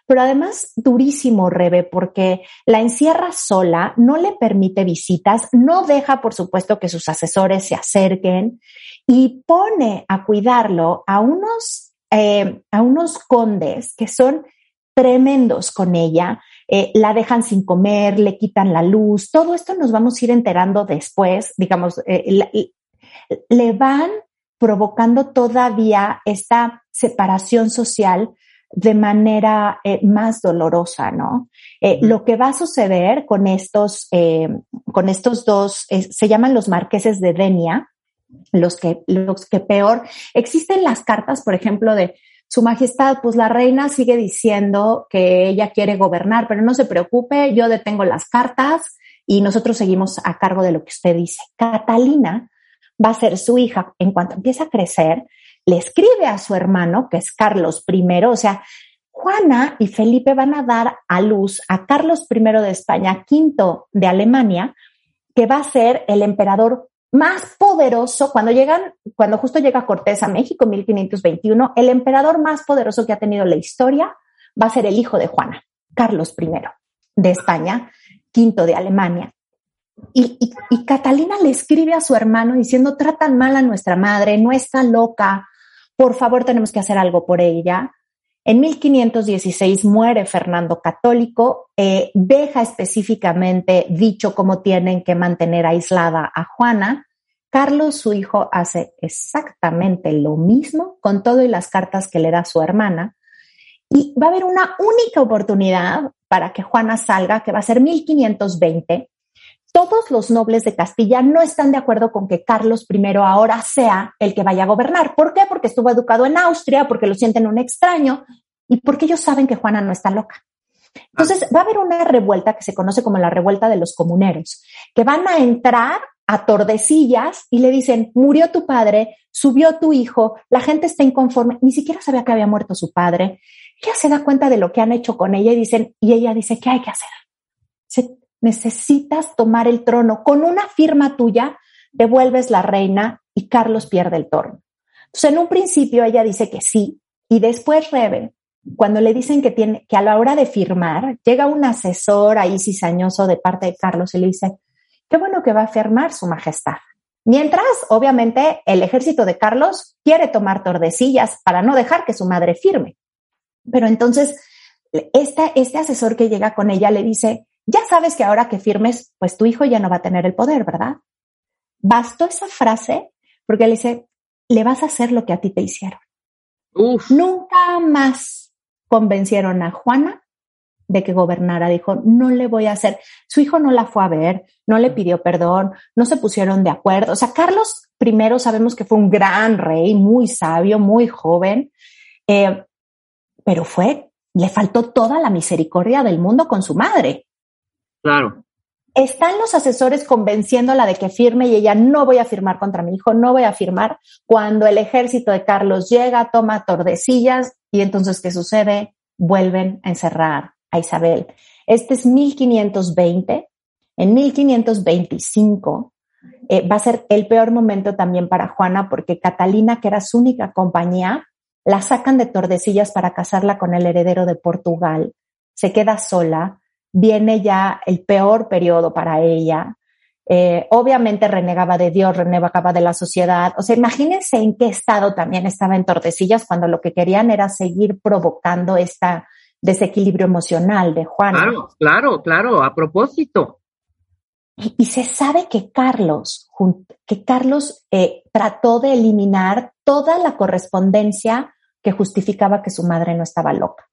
pero además durísimo, Rebe, porque la encierra sola, no le permite visitas, no deja, por supuesto, que sus asesores se acerquen y pone a cuidarlo a unos, eh, a unos condes que son tremendos con ella, eh, la dejan sin comer, le quitan la luz, todo esto nos vamos a ir enterando después, digamos, eh, le van provocando todavía esta separación social de manera eh, más dolorosa, ¿no? Eh, lo que va a suceder con estos, eh, con estos dos, se llaman los marqueses de Denia, los que, los que peor, existen las cartas, por ejemplo, de su Majestad, pues la reina sigue diciendo que ella quiere gobernar, pero no se preocupe, yo detengo las cartas y nosotros seguimos a cargo de lo que usted dice. Catalina va a ser su hija en cuanto empieza a crecer, le escribe a su hermano, que es Carlos I, o sea, Juana y Felipe van a dar a luz a Carlos I de España, quinto de Alemania, que va a ser el emperador más poderoso cuando llegan, cuando justo llega Cortés a México, 1521, el emperador más poderoso que ha tenido la historia va a ser el hijo de Juana, Carlos I de España, quinto de Alemania. Y, y, Catalina le escribe a su hermano diciendo, tratan mal a nuestra madre, no está loca, por favor tenemos que hacer algo por ella. En 1516 muere Fernando Católico, eh, deja específicamente dicho cómo tienen que mantener aislada a Juana. Carlos, su hijo, hace exactamente lo mismo con todo y las cartas que le da su hermana. Y va a haber una única oportunidad para que Juana salga, que va a ser 1520, todos los nobles de Castilla no están de acuerdo con que Carlos I ahora sea el que vaya a gobernar. ¿Por qué? Porque estuvo educado en Austria, porque lo sienten un extraño y porque ellos saben que Juana no está loca. Entonces va a haber una revuelta que se conoce como la revuelta de los comuneros, que van a entrar a Tordesillas y le dicen, murió tu padre, subió tu hijo, la gente está inconforme, ni siquiera sabía que había muerto su padre. Ella se da cuenta de lo que han hecho con ella y dicen, y ella dice, ¿qué hay que hacer? Necesitas tomar el trono. Con una firma tuya, devuelves la reina y Carlos pierde el trono. Entonces, en un principio ella dice que sí, y después Rebe, cuando le dicen que tiene, que a la hora de firmar, llega un asesor ahí cizañoso de parte de Carlos y le dice, qué bueno que va a firmar su majestad. Mientras, obviamente, el ejército de Carlos quiere tomar Tordesillas para no dejar que su madre firme. Pero entonces, este asesor que llega con ella le dice, ya sabes que ahora que firmes, pues tu hijo ya no va a tener el poder, ¿verdad? Bastó esa frase porque le dice, le vas a hacer lo que a ti te hicieron. Nunca más convencieron a Juana de que gobernara. Dijo, no le voy a hacer. Su hijo no la fue a ver, no le pidió perdón, no se pusieron de acuerdo. O sea, Carlos I sabemos que fue un gran rey, muy sabio, muy joven, eh, pero fue, le faltó toda la misericordia del mundo con su madre. Claro. Están los asesores convenciéndola de que firme y ella no voy a firmar contra mi hijo, no voy a firmar. Cuando el ejército de Carlos llega, toma Tordesillas y entonces, ¿qué sucede? Vuelven a encerrar a Isabel. Este es 1520. En 1525 eh, va a ser el peor momento también para Juana porque Catalina, que era su única compañía, la sacan de Tordesillas para casarla con el heredero de Portugal. Se queda sola viene ya el peor periodo para ella. Eh, obviamente renegaba de Dios, renegaba de la sociedad. O sea, imagínense en qué estado también estaba en Tordesillas cuando lo que querían era seguir provocando este desequilibrio emocional de Juan. Claro, claro, claro, a propósito. Y, se sabe que Carlos, que Carlos eh, trató de eliminar toda la correspondencia que justificaba que su madre no estaba loca.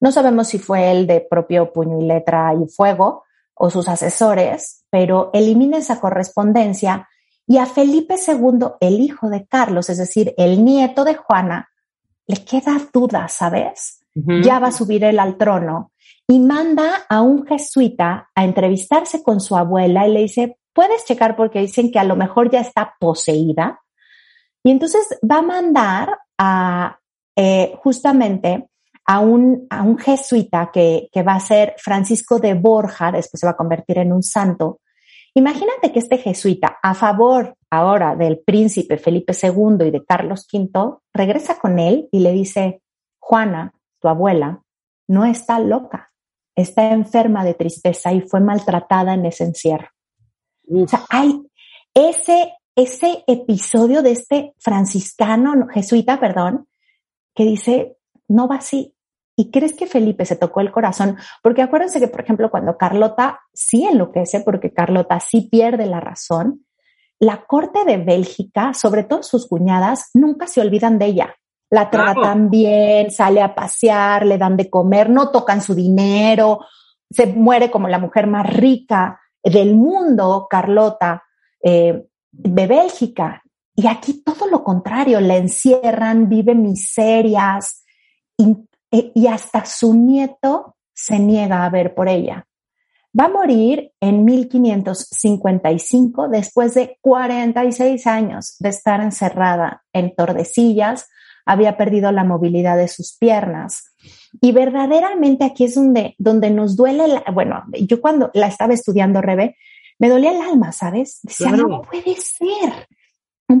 No sabemos si fue él de propio puño y letra y fuego o sus asesores, pero elimina esa correspondencia y a Felipe II, el hijo de Carlos, es decir, el nieto de Juana, le queda duda, ¿sabes? Ya va a subir él al trono y manda a un jesuita a entrevistarse con su abuela y le dice, puedes checar porque dicen que a lo mejor ya está poseída. Y entonces va a mandar a eh, justamente a un, a un jesuita que, que va a ser Francisco de Borja, después se va a convertir en un santo. Imagínate que este jesuita, a favor ahora del príncipe Felipe II y de Carlos V, regresa con él y le dice, Juana, tu abuela, no está loca, está enferma de tristeza y fue maltratada en ese encierro. O sea, hay ese, ese episodio de este franciscano, jesuita, perdón, que dice, no va así. ¿Y crees que Felipe se tocó el corazón? Porque acuérdense que, por ejemplo, cuando Carlota sí enloquece, porque Carlota sí pierde la razón, la corte de Bélgica, sobre todo sus cuñadas, nunca se olvidan de ella. La tratan bien, sale a pasear, le dan de comer, no tocan su dinero, se muere como la mujer más rica del mundo, Carlota, eh, de Bélgica. Y aquí todo lo contrario, la encierran, vive miserias eh, y hasta su nieto se niega a ver por ella. Va a morir en 1555 después de 46 años de estar encerrada en Tordesillas, había perdido la movilidad de sus piernas. Y verdaderamente aquí es donde, donde nos duele, bueno, yo cuando la estaba estudiando, Rebe, me dolía el alma, ¿sabes? Decía, no puede ser,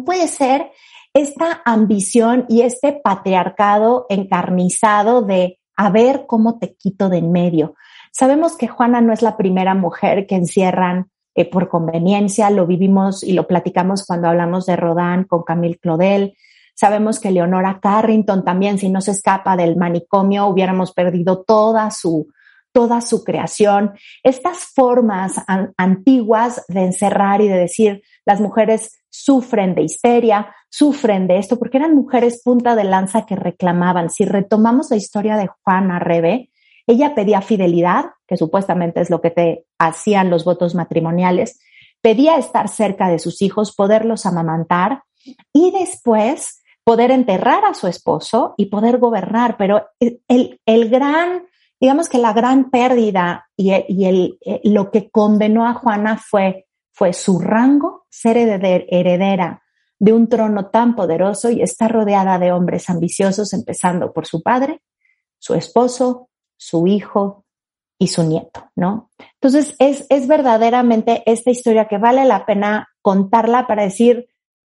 puede ser esta ambición y este patriarcado encarnizado de a ver cómo te quito de en medio. Sabemos que Juana no es la primera mujer que encierran eh, por conveniencia, lo vivimos y lo platicamos cuando hablamos de Rodán con Camille Claudel. Sabemos que Leonora Carrington también, si no se escapa del manicomio, hubiéramos perdido toda su, toda su creación. Estas formas antiguas de encerrar y de decir las mujeres sufren de histeria, sufren de esto, porque eran mujeres punta de lanza que reclamaban. Si retomamos la historia de Juana Rebe, ella pedía fidelidad, que supuestamente es lo que te hacían los votos matrimoniales, pedía estar cerca de sus hijos, poderlos amamantar y después poder enterrar a su esposo y poder gobernar, pero el, el gran, digamos que la gran pérdida y, el, eh, lo que condenó a Juana fue, fue su rango, ser heredera de un trono tan poderoso y estar rodeada de hombres ambiciosos, empezando por su padre, su esposo, su hijo y su nieto, ¿no? Entonces, es, es verdaderamente esta historia que vale la pena contarla para decir,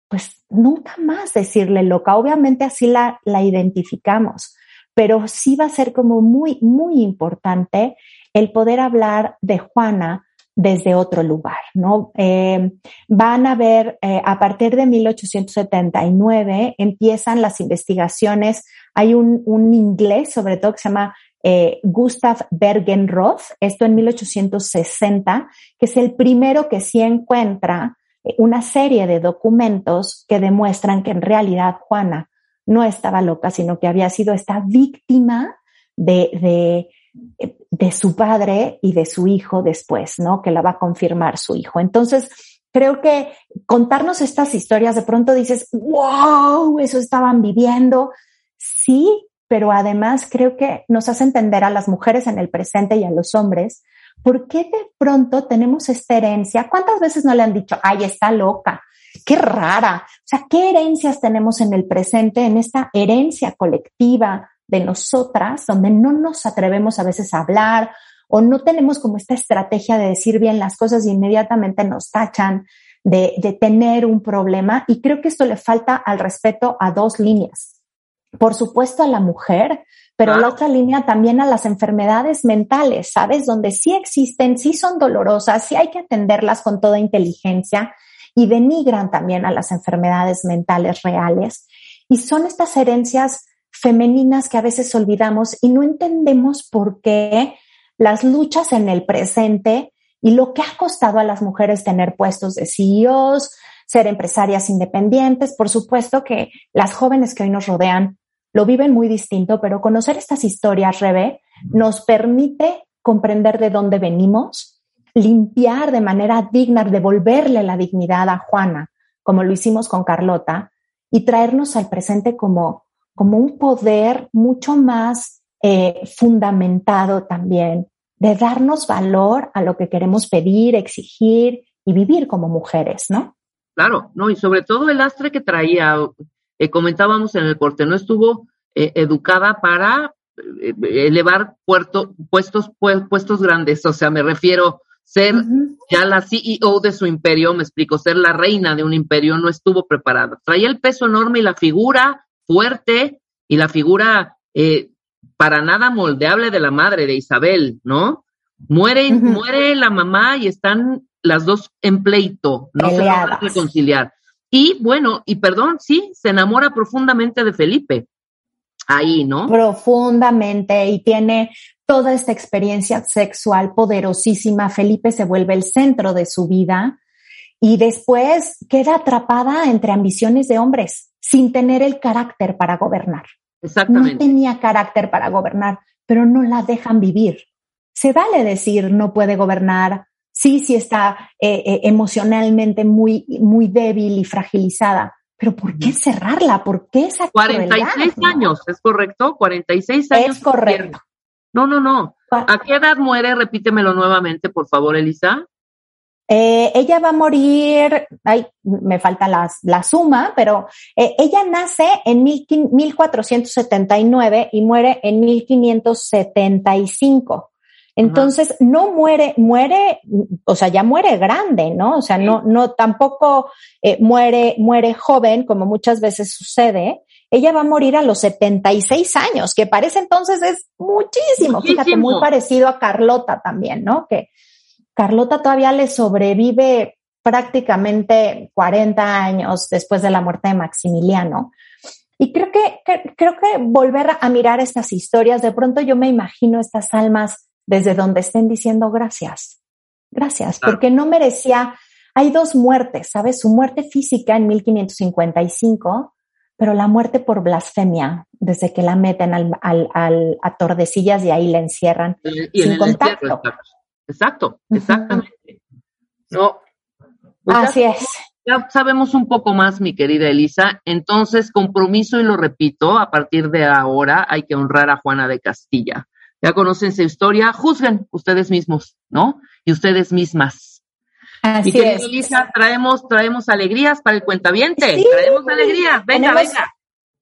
pues nunca más decirle loca. Obviamente así la, la identificamos, pero sí va a ser como muy, muy importante el poder hablar de Juana desde otro lugar, ¿no? Eh, van a ver, eh, a partir de 1879 empiezan las investigaciones, hay un, un inglés sobre todo que se llama eh, Gustav Bergenroth, esto en 1860, que es el primero que sí encuentra eh, una serie de documentos que demuestran que en realidad Juana no estaba loca, sino que había sido esta víctima de, de, de, su padre y de su hijo después, ¿no? Que la va a confirmar su hijo. Entonces, creo que contarnos estas historias, de pronto dices, wow, eso estaban viviendo. Sí, pero además creo que nos hace entender a las mujeres en el presente y a los hombres ¿por qué de pronto tenemos esta herencia? ¿Cuántas veces no le han dicho, ay, está loca? Qué rara. O sea, ¿qué herencias tenemos en el presente, en esta herencia colectiva de nosotras, donde no nos atrevemos a veces a hablar o no tenemos como esta estrategia de decir bien las cosas y inmediatamente nos tachan de, de tener un problema? Y creo que esto le falta al respeto a dos líneas. Por supuesto, a la mujer, pero la otra línea también a las enfermedades mentales, ¿sabes? Donde sí existen, sí son dolorosas, sí hay que atenderlas con toda inteligencia y denigran también a las enfermedades mentales reales. Y son estas herencias femeninas que a veces olvidamos y no entendemos por qué las luchas en el presente y lo que ha costado a las mujeres tener puestos de CEOs, ser empresarias independientes, por supuesto que las jóvenes que hoy nos rodean lo viven muy distinto, pero conocer estas historias, Rebe, nos permite comprender de dónde venimos, limpiar de manera digna, devolverle la dignidad a Juana, como lo hicimos con Carlota, y traernos al presente como, como un poder mucho más eh, fundamentado también, de darnos valor a lo que queremos pedir, exigir y vivir como mujeres, ¿no? Claro, no, y sobre todo el lastre que traía, eh, comentábamos en el corte, no estuvo eh, educada para eh, elevar puerto, puestos, puestos grandes, o sea, me refiero ser ya la CEO de su imperio, me explico, ser la reina de un imperio, no estuvo preparada. Traía el peso enorme y la figura fuerte y la figura para nada moldeable de la madre de Isabel, ¿no? Muere, muere la mamá y están las dos en pleito, no se van a reconciliar. Y bueno, y perdón, sí, se enamora profundamente de Felipe. Ahí, ¿no? Profundamente y tiene toda esta experiencia sexual poderosísima. Felipe se vuelve el centro de su vida y después queda atrapada entre ambiciones de hombres sin tener el carácter para gobernar. Exactamente. No tenía carácter para gobernar, pero no la dejan vivir. Se vale decir no puede gobernar, sí, sí está eh, eh, emocionalmente muy, muy débil y fragilizada, pero ¿por qué cerrarla? ¿Por qué esa 46 años, ¿es correcto? 46 años. Es correcto. No, no, no. ¿A qué edad muere? Repítemelo nuevamente, por favor, Elisa. Eh, ella va a morir, ay, me falta la, la suma, pero ella nace en mil, 1479 y muere en 1575. Entonces, no muere, muere, o sea, ya muere grande, ¿no? O sea, no, no, tampoco eh, muere, muere joven, como muchas veces sucede. Ella va a morir a los 76 años, que parece entonces es muchísimo. Fíjate, muy parecido a Carlota también, ¿no? Que Carlota todavía le sobrevive prácticamente 40 años después de la muerte de Maximiliano. Y creo que, que, creo que volver a mirar estas historias, de pronto yo me imagino estas almas desde donde estén diciendo gracias, gracias, porque no merecía, hay dos muertes, ¿sabes? Su muerte física en 1555, pero la muerte por blasfemia, desde que la meten al, al, a Tordesillas y ahí la encierran sin contacto. Exacto, exactamente. No. Pues Así es. Ya sabemos un poco más, mi querida Elisa. Entonces, compromiso y lo repito, a partir de ahora hay que honrar a Juana de Castilla ya conocen su historia, juzguen ustedes mismos, ¿no? Y ustedes mismas. Así y es. Elisa, traemos, traemos alegrías para el cuentaviente. Sí, traemos alegrías. Venga, venga.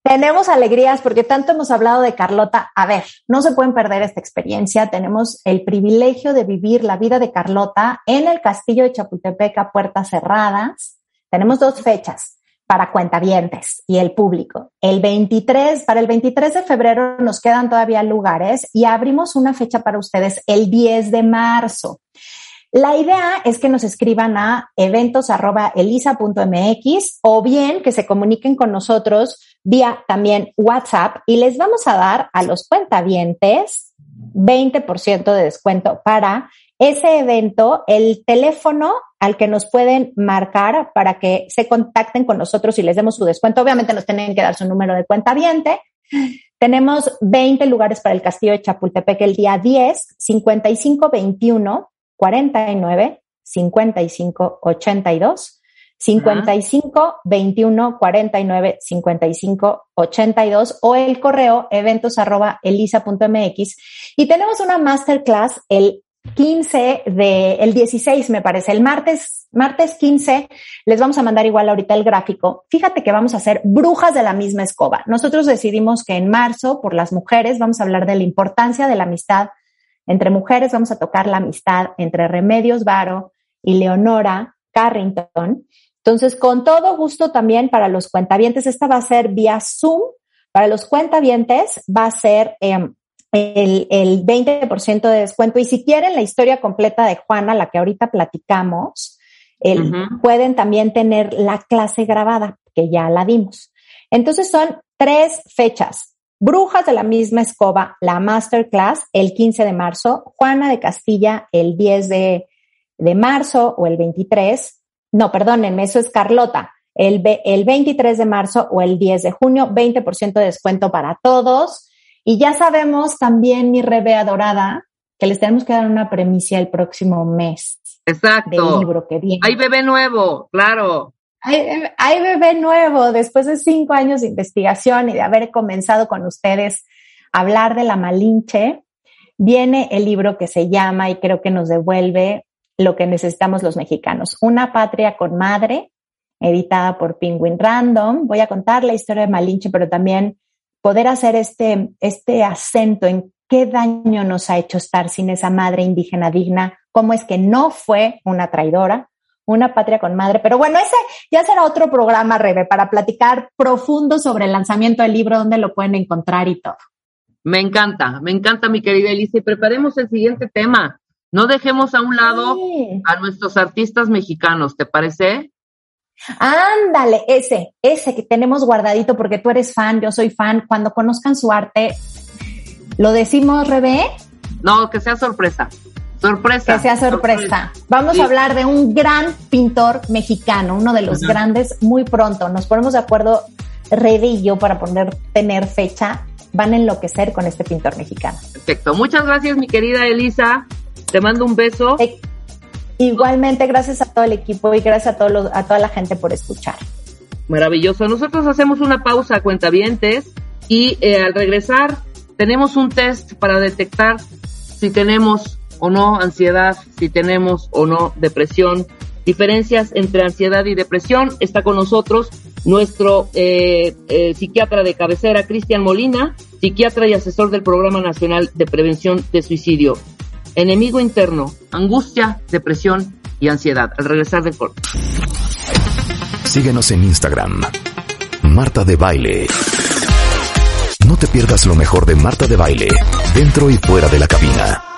Tenemos alegrías porque tanto hemos hablado de Carlota. A ver, no se pueden perder esta experiencia. Tenemos el privilegio de vivir la vida de Carlota en el castillo de Chapultepec a puertas cerradas. Tenemos dos fechas para cuentavientes y el público. El 23, para el 23 de febrero nos quedan todavía lugares y abrimos una fecha para ustedes el 10 de marzo. La idea es que nos escriban a eventos.elisa.mx o bien que se comuniquen con nosotros vía también WhatsApp y les vamos a dar a los cuentavientes 20% de descuento para ese evento, el teléfono al que nos pueden marcar para que se contacten con nosotros y les demos su descuento. Obviamente nos tienen que dar su número de cuenta viente. Tenemos 20 lugares para el Castillo de Chapultepec el día 10, 55 21 49 55 82. 55 21 49 55 82 o el correo eventos arroba elisa.mx y tenemos una masterclass el 15 de, el 16 me parece, el martes, martes 15, les vamos a mandar igual ahorita el gráfico. Fíjate que vamos a hacer brujas de la misma escoba. Nosotros decidimos que en marzo, por las mujeres, vamos a hablar de la importancia de la amistad entre mujeres, vamos a tocar la amistad entre Remedios Varo y Leonora Carrington. Entonces, con todo gusto también para los cuentavientes, esta va a ser vía Zoom. Para los cuentavientes va a ser eh, el, el 20% de descuento. Y si quieren la historia completa de Juana, la que ahorita platicamos, el, pueden también tener la clase grabada, que ya la dimos. Entonces son tres fechas. Brujas de la misma escoba, la masterclass el 15 de marzo, Juana de Castilla el 10 de, de marzo o el 23. No, perdónenme, eso es Carlota. El, el 23 de marzo o el 10 de junio, 20% de descuento para todos. Y ya sabemos también, mi Rebe adorada, que les tenemos que dar una premisa el próximo mes. Exacto. Del libro que viene. Hay bebé nuevo, claro. Hay, bebé nuevo, después de cinco años de investigación y de haber comenzado con ustedes a hablar de la Malinche, viene el libro que se llama y creo que nos devuelve lo que necesitamos los mexicanos. Una patria con madre, editada por Penguin Random. Voy a contar la historia de Malinche, pero también poder hacer este, este acento en qué daño nos ha hecho estar sin esa madre indígena digna, cómo es que no fue una traidora, una patria con madre. Pero bueno, ese ya será otro programa, Rebe, para platicar profundo sobre el lanzamiento del libro, dónde lo pueden encontrar y todo. Me encanta, me encanta mi querida Elisa y preparemos el siguiente tema. No dejemos a un lado a nuestros artistas mexicanos, ¿te parece? Ándale, ese, ese que tenemos guardadito porque tú eres fan, yo soy fan. Cuando conozcan su arte, ¿lo decimos, Rebe? No, que sea sorpresa. Sorpresa. Que sea sorpresa. Vamos a hablar de un gran pintor mexicano, uno de los grandes, muy pronto. Nos ponemos de acuerdo, Rebe y yo, para poner, tener fecha. Van a enloquecer con este pintor mexicano. Perfecto. Muchas gracias, mi querida Elisa. Te mando un beso. igualmente, gracias a todo el equipo y gracias a, todos a toda la gente por escuchar. Maravilloso. Nosotros hacemos una pausa, cuentavientes, y eh, al regresar tenemos un test para detectar si tenemos o no ansiedad, si tenemos o no depresión, diferencias entre ansiedad y depresión. Está con nosotros nuestro eh, eh, psiquiatra de cabecera, Cristian Molina, psiquiatra y asesor del Programa Nacional de Prevención de Suicidio enemigo interno, angustia, depresión y ansiedad. Al regresar del corte. Síguenos en Instagram. Marta de Baile. No te pierdas lo mejor de Marta de Baile, dentro y fuera de la cabina.